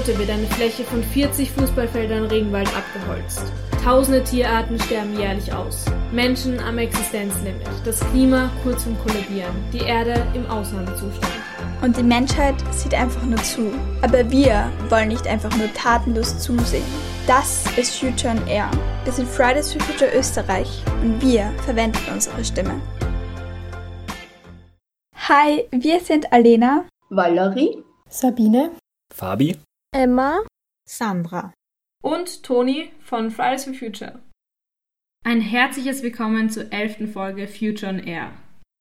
Minute wird eine Fläche von 40 Fußballfeldern Regenwald abgeholzt. Tausende Tierarten sterben jährlich aus. Menschen am Existenzlimit. Das Klima kurz zum Kollabieren. Die Erde im Ausnahmezustand. Und die Menschheit sieht einfach nur zu. Aber wir wollen nicht einfach nur tatenlos zusehen. Das ist Future on Air. Wir sind Fridays for Future Österreich und wir verwenden unsere Stimme. Hi, wir sind Alena, Valerie, Sabine, Fabi, Emma, Sandra und Toni von Fridays for Future. Ein herzliches Willkommen zur elften Folge Future on Air.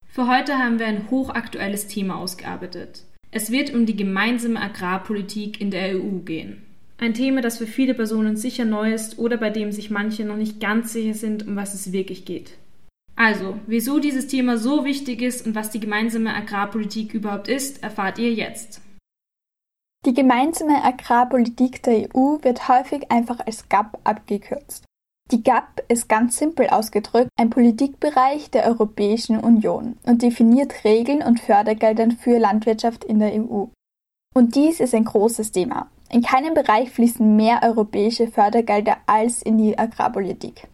Für heute haben wir ein hochaktuelles Thema ausgearbeitet. Es wird um die gemeinsame Agrarpolitik in der EU gehen. Ein Thema, das für viele Personen sicher neu ist oder bei dem sich manche noch nicht ganz sicher sind, um was es wirklich geht. Also, wieso dieses Thema so wichtig ist und was die gemeinsame Agrarpolitik überhaupt ist, erfahrt ihr jetzt. Die gemeinsame Agrarpolitik der EU wird häufig einfach als GAP abgekürzt. Die GAP ist ganz simpel ausgedrückt ein Politikbereich der Europäischen Union und definiert Regeln und Fördergeldern für Landwirtschaft in der EU. Und dies ist ein großes Thema. In keinem Bereich fließen mehr europäische Fördergelder als in die Agrarpolitik.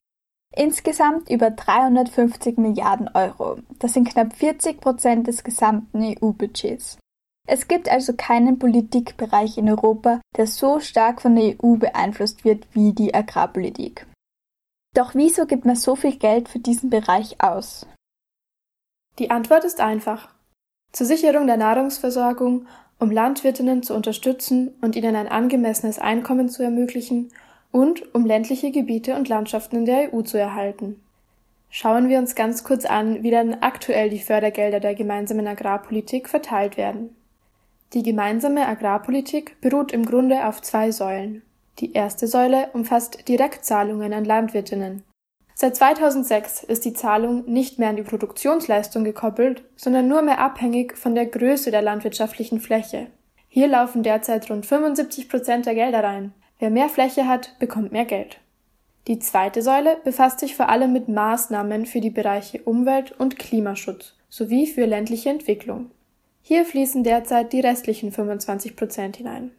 Insgesamt über 350 Milliarden Euro. Das sind knapp 40 Prozent des gesamten EU-Budgets. Es gibt also keinen Politikbereich in Europa, der so stark von der EU beeinflusst wird wie die Agrarpolitik. Doch wieso gibt man so viel Geld für diesen Bereich aus? Die Antwort ist einfach. Zur Sicherung der Nahrungsversorgung um Landwirtinnen zu unterstützen und ihnen ein angemessenes Einkommen zu ermöglichen und um ländliche Gebiete und Landschaften in der EU zu erhalten. Schauen wir uns ganz kurz an, wie dann aktuell die Fördergelder der gemeinsamen Agrarpolitik verteilt werden. Die gemeinsame Agrarpolitik beruht im Grunde auf zwei Säulen. Die erste Säule umfasst Direktzahlungen an Landwirtinnen. Seit 2006 ist die Zahlung nicht mehr an die Produktionsleistung gekoppelt, sondern nur mehr abhängig von der Größe der landwirtschaftlichen Fläche. Hier laufen derzeit rund 75 Prozent der Gelder rein. Wer mehr Fläche hat, bekommt mehr Geld. Die zweite Säule befasst sich vor allem mit Maßnahmen für die Bereiche Umwelt und Klimaschutz sowie für ländliche Entwicklung. Hier fließen derzeit die restlichen 25 Prozent hinein.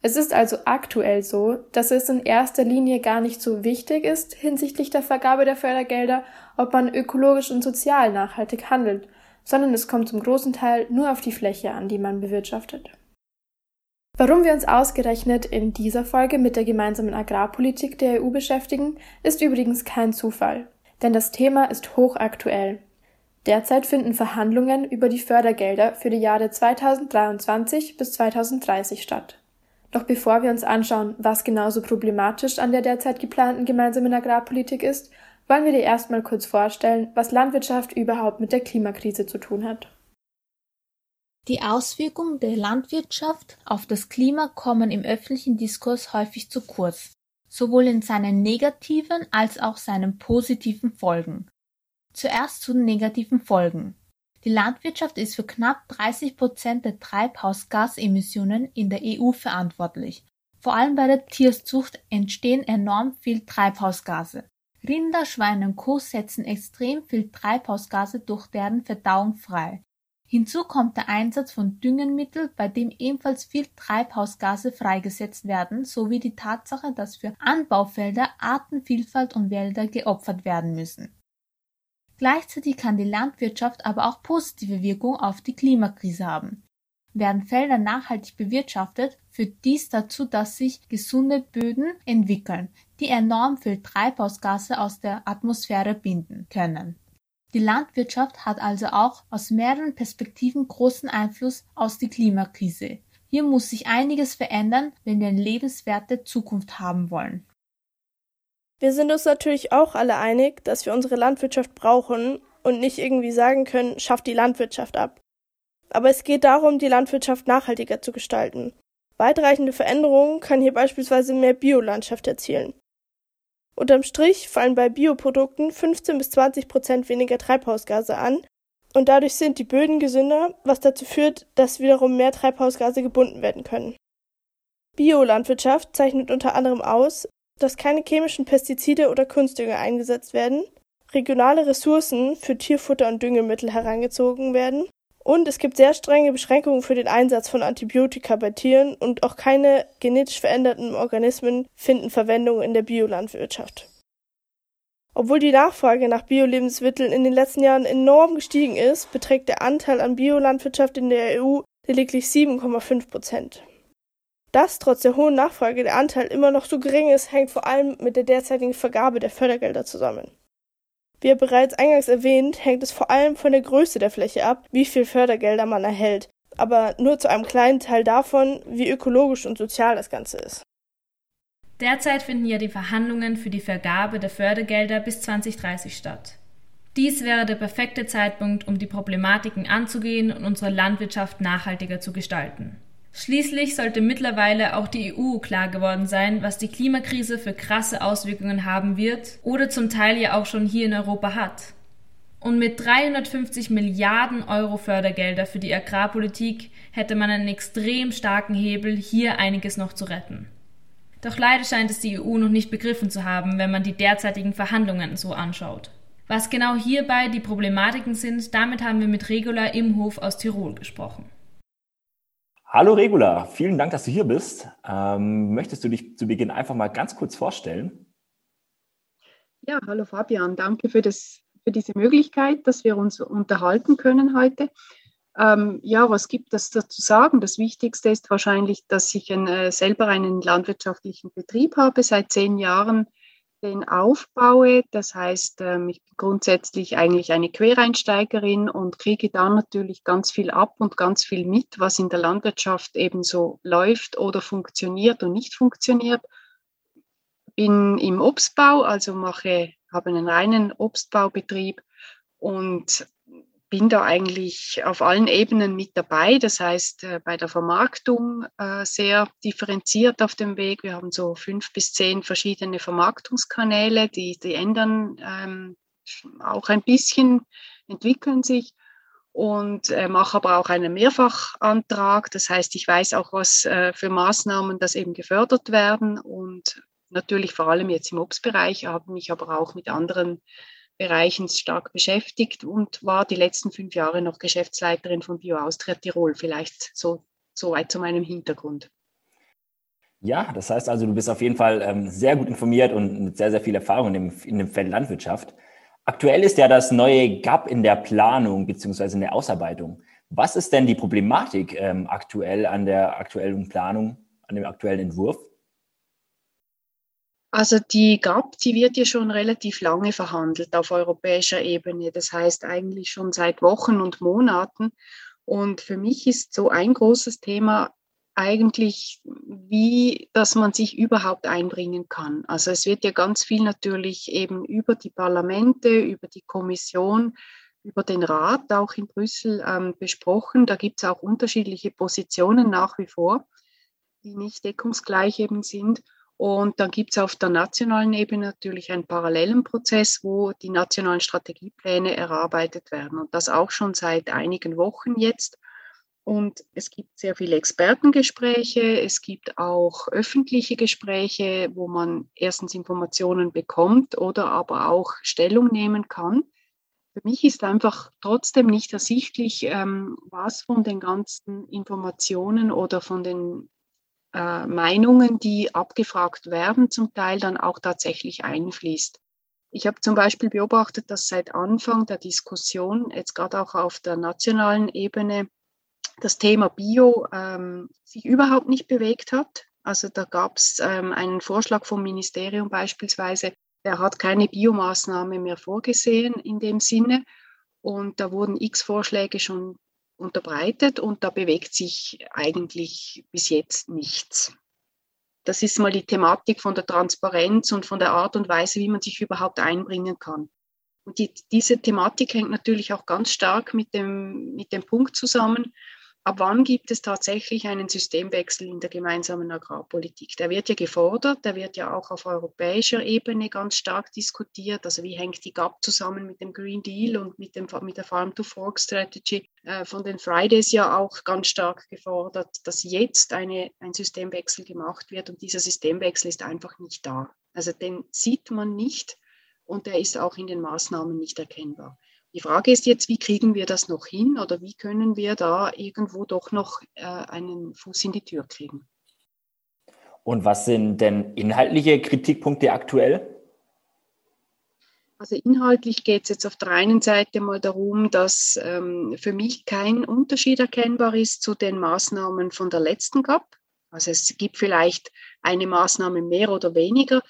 Es ist also aktuell so, dass es in erster Linie gar nicht so wichtig ist hinsichtlich der Vergabe der Fördergelder, ob man ökologisch und sozial nachhaltig handelt, sondern es kommt zum großen Teil nur auf die Fläche an, die man bewirtschaftet. Warum wir uns ausgerechnet in dieser Folge mit der gemeinsamen Agrarpolitik der EU beschäftigen, ist übrigens kein Zufall, denn das Thema ist hochaktuell. Derzeit finden Verhandlungen über die Fördergelder für die Jahre 2023 bis 2030 statt. Doch bevor wir uns anschauen, was genauso problematisch an der derzeit geplanten gemeinsamen Agrarpolitik ist, wollen wir dir erstmal kurz vorstellen, was Landwirtschaft überhaupt mit der Klimakrise zu tun hat. Die Auswirkungen der Landwirtschaft auf das Klima kommen im öffentlichen Diskurs häufig zu kurz, sowohl in seinen negativen als auch seinen positiven Folgen. Zuerst zu den negativen Folgen. Die Landwirtschaft ist für knapp 30 Prozent der Treibhausgasemissionen in der EU verantwortlich. Vor allem bei der Tierzucht entstehen enorm viel Treibhausgase. Rinder, Schweine und Co. setzen extrem viel Treibhausgase durch deren Verdauung frei. Hinzu kommt der Einsatz von Düngemitteln, bei dem ebenfalls viel Treibhausgase freigesetzt werden, sowie die Tatsache, dass für Anbaufelder Artenvielfalt und Wälder geopfert werden müssen. Gleichzeitig kann die Landwirtschaft aber auch positive Wirkung auf die Klimakrise haben. Werden Felder nachhaltig bewirtschaftet, führt dies dazu, dass sich gesunde Böden entwickeln, die enorm viel Treibhausgase aus der Atmosphäre binden können. Die Landwirtschaft hat also auch aus mehreren Perspektiven großen Einfluss aus die Klimakrise. Hier muss sich einiges verändern, wenn wir eine lebenswerte Zukunft haben wollen. Wir sind uns natürlich auch alle einig, dass wir unsere Landwirtschaft brauchen und nicht irgendwie sagen können, schafft die Landwirtschaft ab. Aber es geht darum, die Landwirtschaft nachhaltiger zu gestalten. Weitreichende Veränderungen kann hier beispielsweise mehr Biolandschaft erzielen. Unterm Strich fallen bei Bioprodukten 15 bis 20 Prozent weniger Treibhausgase an und dadurch sind die Böden gesünder, was dazu führt, dass wiederum mehr Treibhausgase gebunden werden können. Biolandwirtschaft zeichnet unter anderem aus, dass keine chemischen Pestizide oder Kunstdünger eingesetzt werden, regionale Ressourcen für Tierfutter und Düngemittel herangezogen werden Und es gibt sehr strenge Beschränkungen für den Einsatz von Antibiotika bei Tieren und auch keine genetisch veränderten Organismen finden Verwendung in der Biolandwirtschaft. Obwohl die Nachfrage nach Bio-Lebensmitteln in den letzten Jahren enorm gestiegen ist, beträgt der Anteil an Biolandwirtschaft in der EU lediglich 7,5 Prozent. Dass trotz der hohen Nachfrage der Anteil immer noch so gering ist, hängt vor allem mit der derzeitigen Vergabe der Fördergelder zusammen. Wie bereits eingangs erwähnt, hängt es vor allem von der Größe der Fläche ab, wie viel Fördergelder man erhält, aber nur zu einem kleinen Teil davon, wie ökologisch und sozial das Ganze ist. Derzeit finden ja die Verhandlungen für die Vergabe der Fördergelder bis 2030 statt. Dies wäre der perfekte Zeitpunkt, um die Problematiken anzugehen und unsere Landwirtschaft nachhaltiger zu gestalten. Schließlich sollte mittlerweile auch die EU klar geworden sein, was die Klimakrise für krasse Auswirkungen haben wird oder zum Teil ja auch schon hier in Europa hat. Und mit 350 Milliarden Euro Fördergelder für die Agrarpolitik hätte man einen extrem starken Hebel, hier einiges noch zu retten. Doch leider scheint es die EU noch nicht begriffen zu haben, wenn man die derzeitigen Verhandlungen so anschaut. Was genau hierbei die Problematiken sind, damit haben wir mit Regula Imhof aus Tirol gesprochen. Hallo Regula, vielen Dank, dass du hier bist. Ähm, möchtest du dich zu Beginn einfach mal ganz kurz vorstellen? Ja, hallo Fabian, danke für, das, für diese Möglichkeit, dass wir uns unterhalten können heute. Ähm, ja, was gibt es dazu sagen? Das Wichtigste ist wahrscheinlich, dass ich ein, äh, selber einen landwirtschaftlichen Betrieb habe, seit zehn Jahren aufbaue. Das heißt, ähm, ich bin grundsätzlich eigentlich eine Quereinsteigerin und kriege da natürlich ganz viel ab und ganz viel mit, was in der Landwirtschaft eben so läuft oder funktioniert und nicht funktioniert. Bin im Obstbau, also mache, habe einen reinen Obstbaubetrieb und bin da eigentlich auf allen Ebenen mit dabei. Das heißt, äh, bei der Vermarktung äh, sehr differenziert auf dem Weg. Wir haben so fünf bis zehn verschiedene Vermarktungskanäle, die, die ändern ähm, auch ein bisschen, entwickeln sich und äh, mache aber auch einen Mehrfachantrag. Das heißt, ich weiß auch, was für Maßnahmen das eben gefördert werden und natürlich vor allem jetzt im Obstbereich, habe mich aber auch mit anderen Bereichen stark beschäftigt und war die letzten fünf Jahre noch Geschäftsleiterin von Bio Austria Tirol. Vielleicht so, so weit zu meinem Hintergrund. Ja, das heißt also, du bist auf jeden Fall ähm, sehr gut informiert und mit sehr, sehr viel Erfahrung in dem, in dem Feld Landwirtschaft. Aktuell ist ja das neue GAP in der Planung bzw. in der Ausarbeitung. Was ist denn die Problematik ähm, aktuell an der aktuellen Planung, an dem aktuellen Entwurf? Also die GAP, die wird ja schon relativ lange verhandelt auf europäischer Ebene. Das heißt eigentlich schon seit Wochen und Monaten. Und für mich ist so ein großes Thema eigentlich, wie, dass man sich überhaupt einbringen kann. Also es wird ja ganz viel natürlich eben über die Parlamente, über die Kommission, über den Rat auch in Brüssel ähm, besprochen. Da gibt es auch unterschiedliche Positionen nach wie vor, die nicht deckungsgleich eben sind. Und dann gibt es auf der nationalen Ebene natürlich einen parallelen Prozess, wo die nationalen Strategiepläne erarbeitet werden. Und das auch schon seit einigen Wochen jetzt. Und es gibt sehr viele Expertengespräche, es gibt auch öffentliche Gespräche, wo man erstens Informationen bekommt oder aber auch Stellung nehmen kann. Für mich ist einfach trotzdem nicht ersichtlich, ähm, was von den ganzen Informationen oder von den äh, Meinungen, die abgefragt werden, zum Teil dann auch tatsächlich einfließt. Ich habe zum Beispiel beobachtet, dass seit Anfang der Diskussion, jetzt gerade auch auf der nationalen Ebene, das Thema Bio ähm, sich überhaupt nicht bewegt hat. Also da gab es ähm, einen Vorschlag vom Ministerium beispielsweise, der hat keine Biomaßnahme mehr vorgesehen in dem Sinne. Und da wurden x Vorschläge schon unterbreitet und da bewegt sich eigentlich bis jetzt nichts. Das ist mal die Thematik von der Transparenz und von der Art und Weise, wie man sich überhaupt einbringen kann. Und die, diese Thematik hängt natürlich auch ganz stark mit dem, mit dem Punkt zusammen, ab wann gibt es tatsächlich einen Systemwechsel in der gemeinsamen Agrarpolitik? Der wird ja gefordert, der wird ja auch auf europäischer Ebene ganz stark diskutiert. Also wie hängt die GAP zusammen mit dem Green Deal und mit, dem, mit der Farm-to-Fork-Strategy? Äh, von den Fridays ja auch ganz stark gefordert, dass jetzt eine, ein Systemwechsel gemacht wird und dieser Systemwechsel ist einfach nicht da. Also den sieht man nicht und der ist auch in den Maßnahmen nicht erkennbar. Die Frage ist jetzt, wie kriegen wir das noch hin oder wie können wir da irgendwo doch noch äh, einen Fuß in die Tür kriegen? Und was sind denn inhaltliche Kritikpunkte aktuell? Also inhaltlich geht es jetzt auf der einen Seite mal darum, dass ähm, für mich kein Unterschied erkennbar ist zu den Maßnahmen von der letzten GAP. Also es gibt vielleicht eine Maßnahme mehr oder weniger,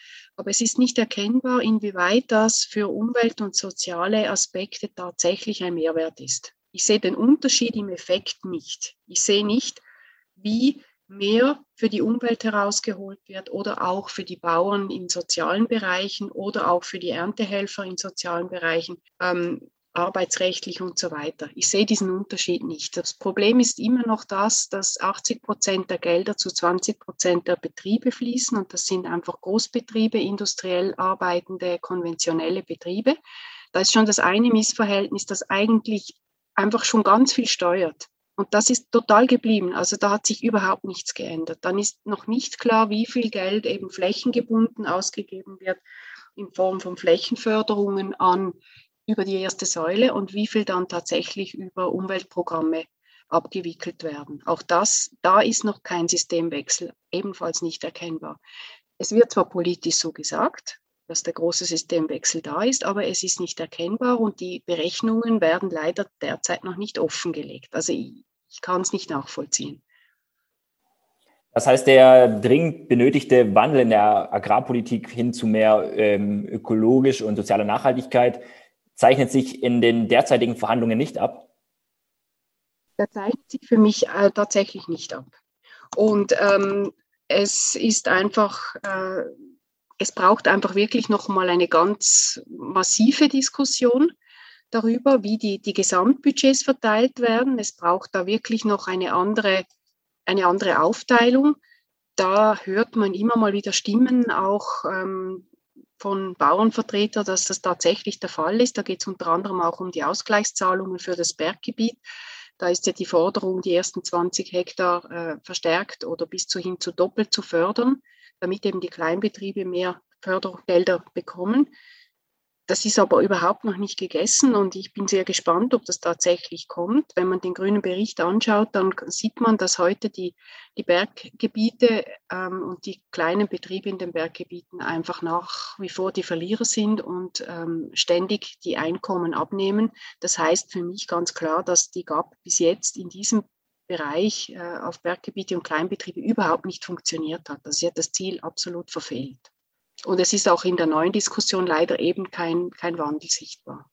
aber es ist nicht erkennbar, inwieweit das für Umwelt- und soziale Aspekte tatsächlich ein Mehrwert ist. Ich sehe den Unterschied im Effekt nicht. Ich sehe nicht, wie mehr für die Umwelt herausgeholt wird oder auch für die Bauern in sozialen Bereichen oder auch für die Erntehelfer in sozialen Bereichen, ähm, arbeitsrechtlich und so weiter. Ich sehe diesen Unterschied nicht. Das Problem ist immer noch das, dass 80 Prozent der Gelder zu 20 Prozent der Betriebe fließen und das sind einfach Großbetriebe, industriell arbeitende, konventionelle Betriebe. Da ist schon das eine Missverhältnis, das eigentlich einfach schon ganz viel steuert. Und das ist total geblieben. Also da hat sich überhaupt nichts geändert. Dann ist noch nicht klar, wie viel Geld eben flächengebunden ausgegeben wird in Form von Flächenförderungen an über die erste Säule und wie viel dann tatsächlich über Umweltprogramme abgewickelt werden. Auch das, da ist noch kein Systemwechsel, ebenfalls nicht erkennbar. Es wird zwar politisch so gesagt, dass der große Systemwechsel da ist, aber es ist nicht erkennbar und die Berechnungen werden leider derzeit noch nicht offengelegt. Also ich, ich kann es nicht nachvollziehen. Das heißt, der dringend benötigte Wandel in der Agrarpolitik hin zu mehr ähm, ökologisch und sozialer Nachhaltigkeit zeichnet sich in den derzeitigen Verhandlungen nicht ab? Der zeichnet sich für mich äh, tatsächlich nicht ab. Und ähm, es ist einfach, äh, es braucht einfach wirklich nochmal eine ganz massive Diskussion darüber, wie die, die Gesamtbudgets verteilt werden. Es braucht da wirklich noch eine andere, eine andere Aufteilung. Da hört man immer mal wieder Stimmen, auch ähm, von Bauernvertretern, dass das tatsächlich der Fall ist. Da geht es unter anderem auch um die Ausgleichszahlungen für das Berggebiet. Da ist ja die Forderung, die ersten 20 Hektar äh, verstärkt oder bis zu hin zu doppelt zu fördern, damit eben die Kleinbetriebe mehr Fördergelder bekommen. Das ist aber überhaupt noch nicht gegessen und ich bin sehr gespannt, ob das tatsächlich kommt. Wenn man den grünen Bericht anschaut, dann sieht man, dass heute die, die Berggebiete ähm, und die kleinen Betriebe in den Berggebieten einfach nach wie vor die Verlierer sind und ähm, ständig die Einkommen abnehmen. Das heißt für mich ganz klar, dass die GAP bis jetzt in diesem Bereich äh, auf Berggebiete und Kleinbetriebe überhaupt nicht funktioniert hat. Also sie hat das Ziel absolut verfehlt. Und es ist auch in der neuen Diskussion leider eben kein, kein Wandel sichtbar.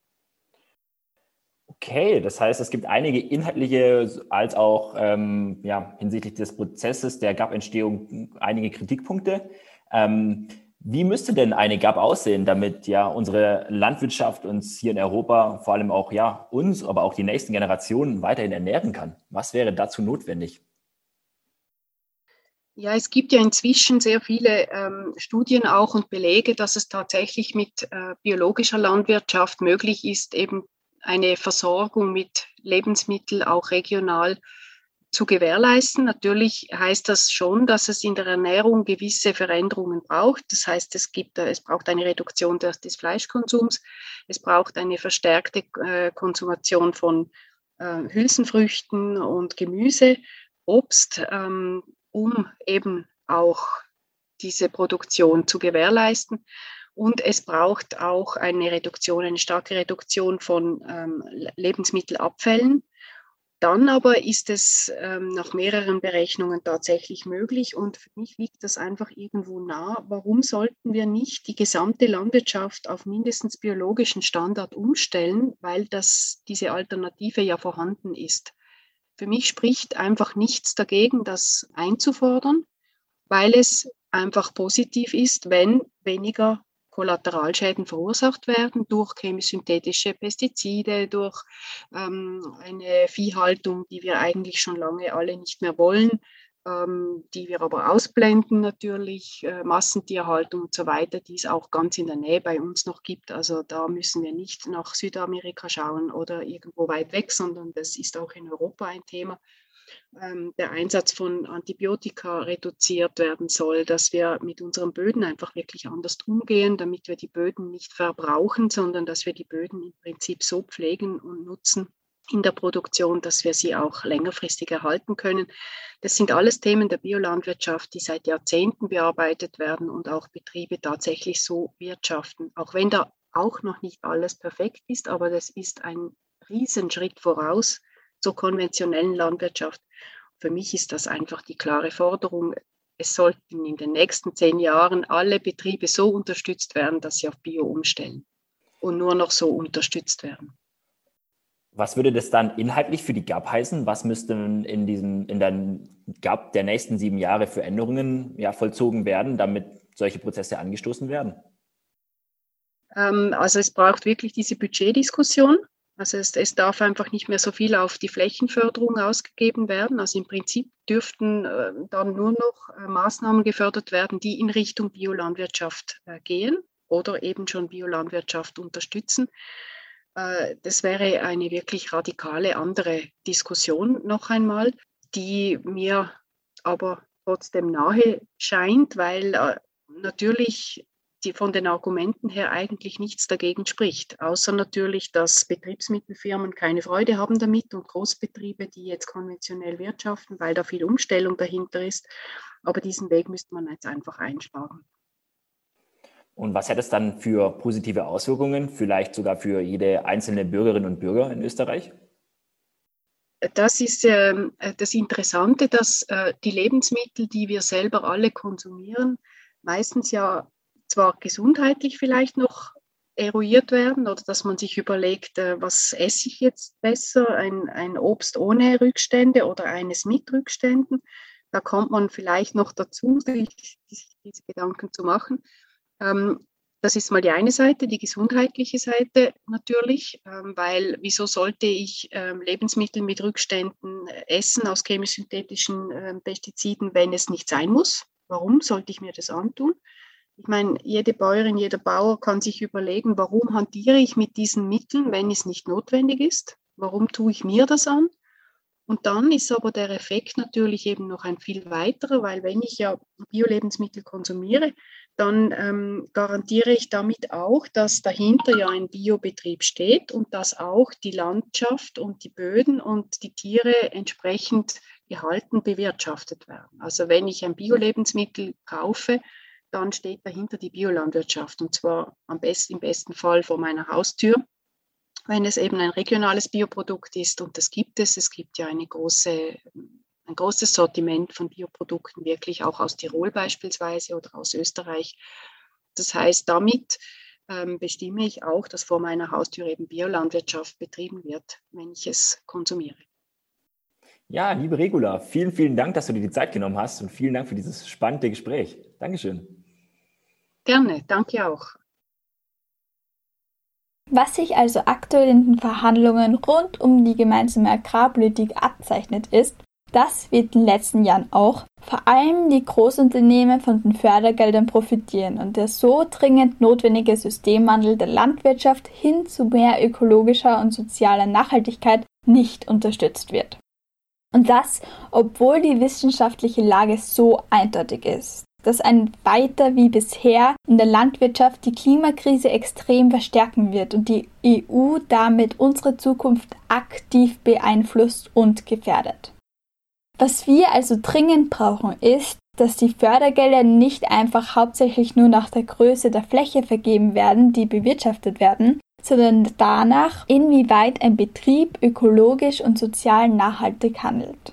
Okay, das heißt, es gibt einige inhaltliche als auch ähm, ja, hinsichtlich des Prozesses der GAP-Entstehung einige Kritikpunkte. Ähm, wie müsste denn eine GAP aussehen, damit ja unsere Landwirtschaft uns hier in Europa, vor allem auch ja uns, aber auch die nächsten Generationen weiterhin ernähren kann? Was wäre dazu notwendig? Ja, es gibt ja inzwischen sehr viele ähm, Studien auch und Belege, dass es tatsächlich mit äh, biologischer Landwirtschaft möglich ist, eben eine Versorgung mit Lebensmitteln auch regional zu gewährleisten. Natürlich heißt das schon, dass es in der Ernährung gewisse Veränderungen braucht. Das heißt, es, gibt, äh, es braucht eine Reduktion des, des Fleischkonsums, es braucht eine verstärkte äh, Konsumation von äh, Hülsenfrüchten und Gemüse, Obst. Ähm, um eben auch diese Produktion zu gewährleisten. Und es braucht auch eine Reduktion, eine starke Reduktion von ähm, Lebensmittelabfällen. Dann aber ist es ähm, nach mehreren Berechnungen tatsächlich möglich und für mich liegt das einfach irgendwo nah. Warum sollten wir nicht die gesamte Landwirtschaft auf mindestens biologischen Standard umstellen, weil das, diese Alternative ja vorhanden ist? Für mich spricht einfach nichts dagegen, das einzufordern, weil es einfach positiv ist, wenn weniger Kollateralschäden verursacht werden durch chemisch-synthetische Pestizide, durch ähm, eine Viehhaltung, die wir eigentlich schon lange alle nicht mehr wollen, die wir aber ausblenden natürlich, äh, Massentierhaltung und so weiter, die es auch ganz in der Nähe bei uns noch gibt. Also da müssen wir nicht nach Südamerika schauen oder irgendwo weit weg, sondern das ist auch in Europa ein Thema. ähm, der Einsatz von Antibiotika reduziert werden soll, dass wir mit unseren Böden einfach wirklich anders umgehen, damit wir die Böden nicht verbrauchen, sondern dass wir die Böden im Prinzip so pflegen und nutzen in der Produktion, dass wir sie auch längerfristig erhalten können. Das sind alles Themen der Biolandwirtschaft, die seit Jahrzehnten bearbeitet werden und auch Betriebe tatsächlich so wirtschaften, auch wenn da auch noch nicht alles perfekt ist, aber das ist ein Riesenschritt voraus zur konventionellen Landwirtschaft. Für mich ist das einfach die klare Forderung. Es sollten in den nächsten zehn Jahren alle Betriebe so unterstützt werden, dass sie auf Bio umstellen und nur noch so unterstützt werden. Was würde das dann inhaltlich für die GAP heißen? Was müssten in, diesem, in der GAP der nächsten sieben Jahre für Änderungen ja, vollzogen werden, damit solche Prozesse angestoßen werden? Ähm, also es braucht wirklich diese Budgetdiskussion. Also es, es, darf einfach nicht mehr so viel auf die Flächenförderung ausgegeben werden. Also im Prinzip dürften äh, dann nur noch äh, Maßnahmen gefördert werden, die in Richtung Biolandwirtschaft äh, gehen oder eben schon Biolandwirtschaft unterstützen. Äh, das wäre eine wirklich radikale andere Diskussion noch einmal, die mir aber trotzdem nahe scheint, weil äh, natürlich die von den Argumenten her eigentlich nichts dagegen spricht, außer natürlich, dass Betriebsmittelfirmen keine Freude haben damit und Großbetriebe, die jetzt konventionell wirtschaften, weil da viel Umstellung dahinter ist. Aber diesen Weg müsste man jetzt einfach einsparen. Und was hat es dann für positive Auswirkungen, vielleicht sogar für jede einzelne Bürgerin und Bürger in Österreich? Das ist äh, das Interessante, dass äh, die Lebensmittel, die wir selber alle konsumieren, meistens ja zwar gesundheitlich vielleicht noch eruiert werden oder dass man sich überlegt, äh, was esse ich jetzt besser, ein, ein Obst ohne Rückstände oder eines mit Rückständen. Da kommt man vielleicht noch dazu, sich, diese Gedanken zu machen. Ähm, das ist mal die eine Seite, die gesundheitliche Seite natürlich, ähm, weil wieso sollte ich ähm, Lebensmittel mit Rückständen essen aus chemisch-synthetischen Pestiziden, wenn es nicht sein muss? Warum sollte ich mir das antun? Ich meine, jede Bäuerin, jeder Bauer kann sich überlegen, warum hantiere ich mit diesen Mitteln, wenn es nicht notwendig ist? Warum tue ich mir das an? Und dann ist aber der Effekt natürlich eben noch ein viel weiterer, weil wenn ich ja Bio-Lebensmittel konsumiere, dann ähm, garantiere ich damit auch, dass dahinter ja ein Biobetrieb steht und dass auch die Landschaft und die Böden und die Tiere entsprechend gehalten bewirtschaftet werden. Also wenn ich ein Bio-Lebensmittel kaufe, dann steht dahinter die Biolandwirtschaft und zwar am besten, im besten Fall vor meiner Haustür, wenn es eben ein regionales Bioprodukt ist und das gibt es. Es gibt ja eine große, ein großes Sortiment von Bioprodukten, wirklich auch aus Tirol beispielsweise oder aus Österreich. Das heißt, damit ähm, bestimme ich auch, dass vor meiner Haustür eben Biolandwirtschaft betrieben wird, wenn ich es konsumiere. Ja, liebe Regula, vielen, vielen Dank, dass du dir die Zeit genommen hast und vielen Dank für dieses spannende Gespräch. Dankeschön. Gerne, danke auch. Was sich also aktuell in den Verhandlungen rund um die gemeinsame Agrarpolitik abzeichnet ist, dass wird in den letzten Jahren auch vor allem die Großunternehmen von den Fördergeldern profitieren und der so dringend notwendige Systemwandel der Landwirtschaft hin zu mehr ökologischer und sozialer Nachhaltigkeit nicht unterstützt wird. Und das, obwohl die wissenschaftliche Lage so eindeutig ist dass ein weiter wie bisher in der Landwirtschaft die Klimakrise extrem verstärken wird und die EU damit unsere Zukunft aktiv beeinflusst und gefährdet. Was wir also dringend brauchen, ist, dass die Fördergelder nicht einfach hauptsächlich nur nach der Größe der Fläche vergeben werden, die bewirtschaftet werden, sondern danach, inwieweit ein Betrieb ökologisch und sozial nachhaltig handelt.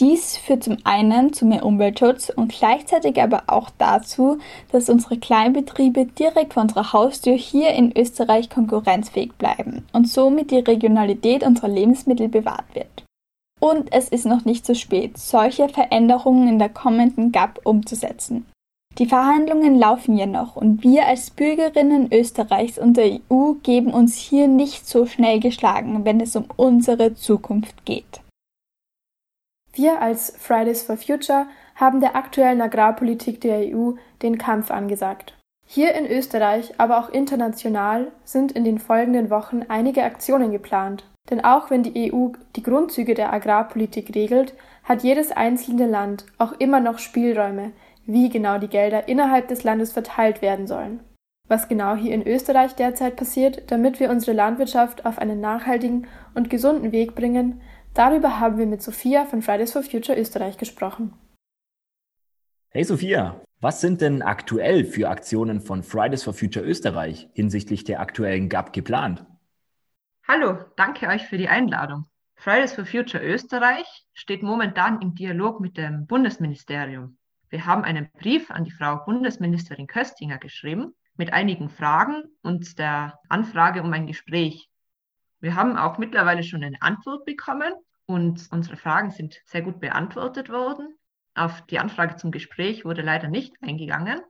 Dies führt zum einen zu mehr Umweltschutz und gleichzeitig aber auch dazu, dass unsere Kleinbetriebe direkt vor unserer Haustür hier in Österreich konkurrenzfähig bleiben und somit die Regionalität unserer Lebensmittel bewahrt wird. Und es ist noch nicht zu spät, solche Veränderungen in der kommenden GAP umzusetzen. Die Verhandlungen laufen ja noch und wir als Bürgerinnen Österreichs und der EU geben uns hier nicht so schnell geschlagen, wenn es um unsere Zukunft geht. Wir als Fridays for Future haben der aktuellen Agrarpolitik der EU den Kampf angesagt. Hier in Österreich, aber auch international sind in den folgenden Wochen einige Aktionen geplant. Denn auch wenn die EU die Grundzüge der Agrarpolitik regelt, hat jedes einzelne Land auch immer noch Spielräume, wie genau die Gelder innerhalb des Landes verteilt werden sollen. Was genau hier in Österreich derzeit passiert, damit wir unsere Landwirtschaft auf einen nachhaltigen und gesunden Weg bringen, darüber haben wir mit Sophia von Fridays for Future Österreich gesprochen. Hey Sophia, was sind denn aktuell für Aktionen von Fridays for Future Österreich hinsichtlich der aktuellen GAP geplant? Hallo, danke euch für die Einladung. Fridays for Future Österreich steht momentan im Dialog mit dem Bundesministerium. Wir haben einen Brief an die Frau Bundesministerin Köstinger geschrieben mit einigen Fragen und der Anfrage um ein Gespräch. Wir haben auch mittlerweile schon eine Antwort bekommen und unsere Fragen sind sehr gut beantwortet worden. Auf die Anfrage zum Gespräch wurde leider nicht eingegangen,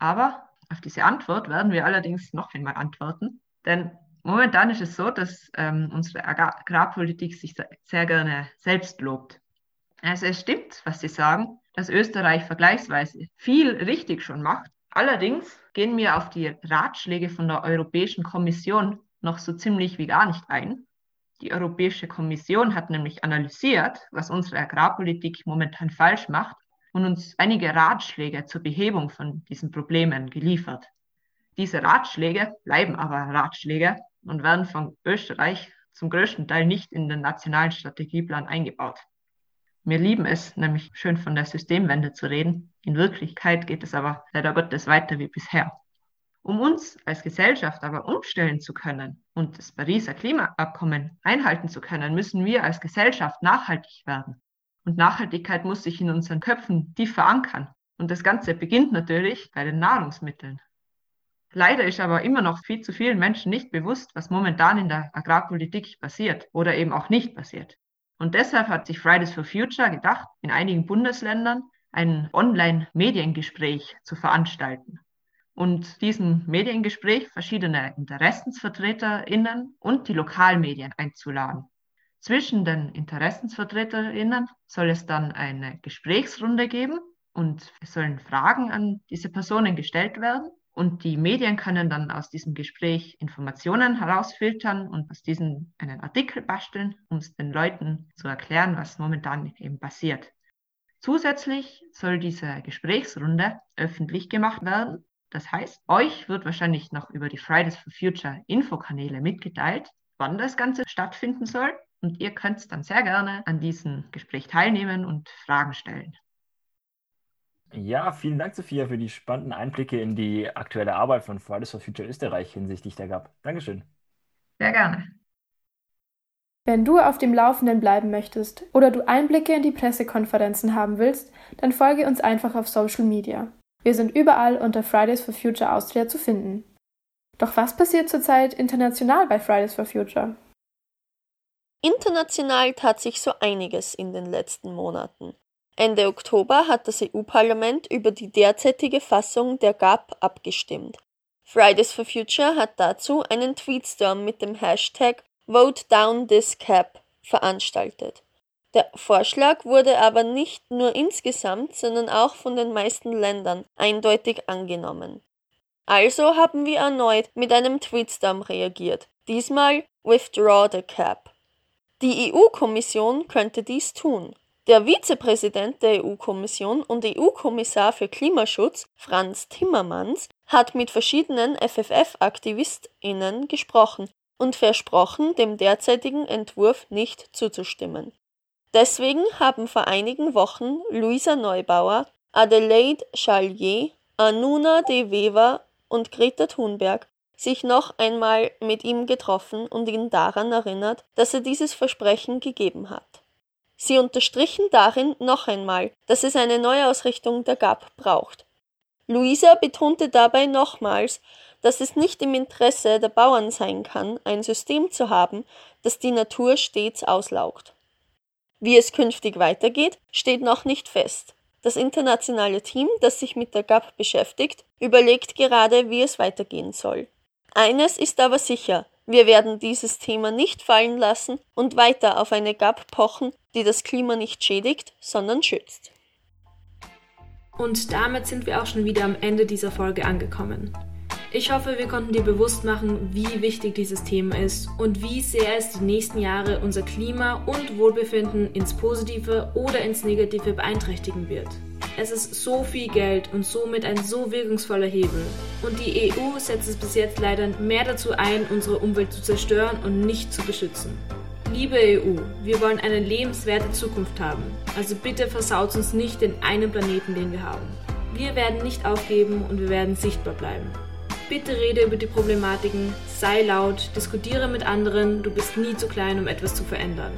aber auf diese Antwort werden wir allerdings noch einmal antworten, denn momentan ist es so, dass ähm, unsere Agrarpolitik sich sehr gerne selbst lobt. Also es stimmt, was Sie sagen, dass Österreich vergleichsweise viel richtig schon macht. Allerdings gehen wir auf die Ratschläge von der Europäischen Kommission noch so ziemlich wie gar nicht ein. Die Europäische Kommission hat nämlich analysiert, was unsere Agrarpolitik momentan falsch macht und uns einige Ratschläge zur Behebung von diesen Problemen geliefert. Diese Ratschläge bleiben aber Ratschläge und werden von Österreich zum größten Teil nicht in den nationalen Strategieplan eingebaut. Wir lieben es, nämlich schön von der Systemwende zu reden. In Wirklichkeit geht es aber leider Gottes weiter wie bisher. Um uns als Gesellschaft aber umstellen zu können und das Pariser Klimaabkommen einhalten zu können, müssen wir als Gesellschaft nachhaltig werden. Und Nachhaltigkeit muss sich in unseren Köpfen tief verankern. Und das Ganze beginnt natürlich bei den Nahrungsmitteln. Leider ist aber immer noch viel zu vielen Menschen nicht bewusst, was momentan in der Agrarpolitik passiert oder eben auch nicht passiert. Und deshalb hat sich Fridays for Future gedacht, in einigen Bundesländern ein Online-Mediengespräch zu veranstalten und diesem Mediengespräch verschiedene Interessensvertreterinnen und die Lokalmedien einzuladen. Zwischen den Interessensvertreterinnen soll es dann eine Gesprächsrunde geben und es sollen Fragen an diese Personen gestellt werden. Und die Medien können dann aus diesem Gespräch Informationen herausfiltern und aus diesen einen Artikel basteln, um es den Leuten zu erklären, was momentan eben passiert. Zusätzlich soll diese Gesprächsrunde öffentlich gemacht werden das heißt, euch wird wahrscheinlich noch über die Fridays for Future Infokanäle mitgeteilt, wann das Ganze stattfinden soll. Und ihr könnt dann sehr gerne an diesem Gespräch teilnehmen und Fragen stellen. Ja, vielen Dank, Sophia, für die spannenden Einblicke in die aktuelle Arbeit von Fridays for Future Österreich hinsichtlich der GAP. Dankeschön. Sehr gerne. Wenn du auf dem Laufenden bleiben möchtest oder du Einblicke in die Pressekonferenzen haben willst, dann folge uns einfach auf Social Media. Wir sind überall unter Fridays for Future Austria zu finden. Doch was passiert zurzeit international bei Fridays for Future? International tat sich so einiges in den letzten Monaten. Ende Oktober hat das EU-Parlament über die derzeitige Fassung der GAP abgestimmt. Fridays for Future hat dazu einen Tweetstorm mit dem Hashtag Vote Down This Cap veranstaltet. Der Vorschlag wurde aber nicht nur insgesamt, sondern auch von den meisten Ländern eindeutig angenommen. Also haben wir erneut mit einem Tweetstorm reagiert, diesmal Withdraw the Cap. Die EU-Kommission könnte dies tun. Der Vizepräsident der EU-Kommission und EU-Kommissar für Klimaschutz, Franz Timmermans, hat mit verschiedenen FFF-AktivistInnen gesprochen und versprochen, dem derzeitigen Entwurf nicht zuzustimmen. Deswegen haben vor einigen Wochen Luisa Neubauer, Adelaide Charlier, Anuna de Wever und Greta Thunberg sich noch einmal mit ihm getroffen und ihn daran erinnert, dass er dieses Versprechen gegeben hat. Sie unterstrichen darin noch einmal, dass es eine Neuausrichtung der GAP braucht. Luisa betonte dabei nochmals, dass es nicht im Interesse der Bauern sein kann, ein System zu haben, das die Natur stets auslaugt. Wie es künftig weitergeht, steht noch nicht fest. Das internationale Team, das sich mit der GAP beschäftigt, überlegt gerade, wie es weitergehen soll. Eines ist aber sicher, wir werden dieses Thema nicht fallen lassen und weiter auf eine GAP pochen, die das Klima nicht schädigt, sondern schützt. Und damit sind wir auch schon wieder am Ende dieser Folge angekommen. Ich hoffe, wir konnten dir bewusst machen, wie wichtig dieses Thema ist und wie sehr es die nächsten Jahre unser Klima und Wohlbefinden ins Positive oder ins Negative beeinträchtigen wird. Es ist so viel Geld und somit ein so wirkungsvoller Hebel. Und die EU setzt es bis jetzt leider mehr dazu ein, unsere Umwelt zu zerstören und nicht zu beschützen. Liebe EU, wir wollen eine lebenswerte Zukunft haben. Also bitte versaut uns nicht den einen Planeten, den wir haben. Wir werden nicht aufgeben und wir werden sichtbar bleiben. Bitte rede über die Problematiken, sei laut, diskutiere mit anderen, du bist nie zu klein, um etwas zu verändern.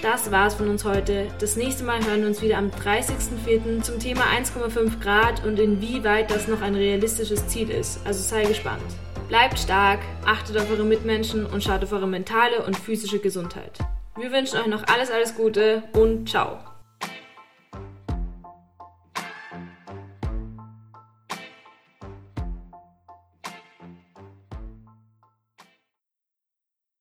Das war's von uns heute. Das nächste Mal hören wir uns wieder am 30.04. zum Thema 1,5 Grad und inwieweit das noch ein realistisches Ziel ist. Also sei gespannt. Bleibt stark, achtet auf eure Mitmenschen und schaut auf eure mentale und physische Gesundheit. Wir wünschen euch noch alles, alles Gute und ciao.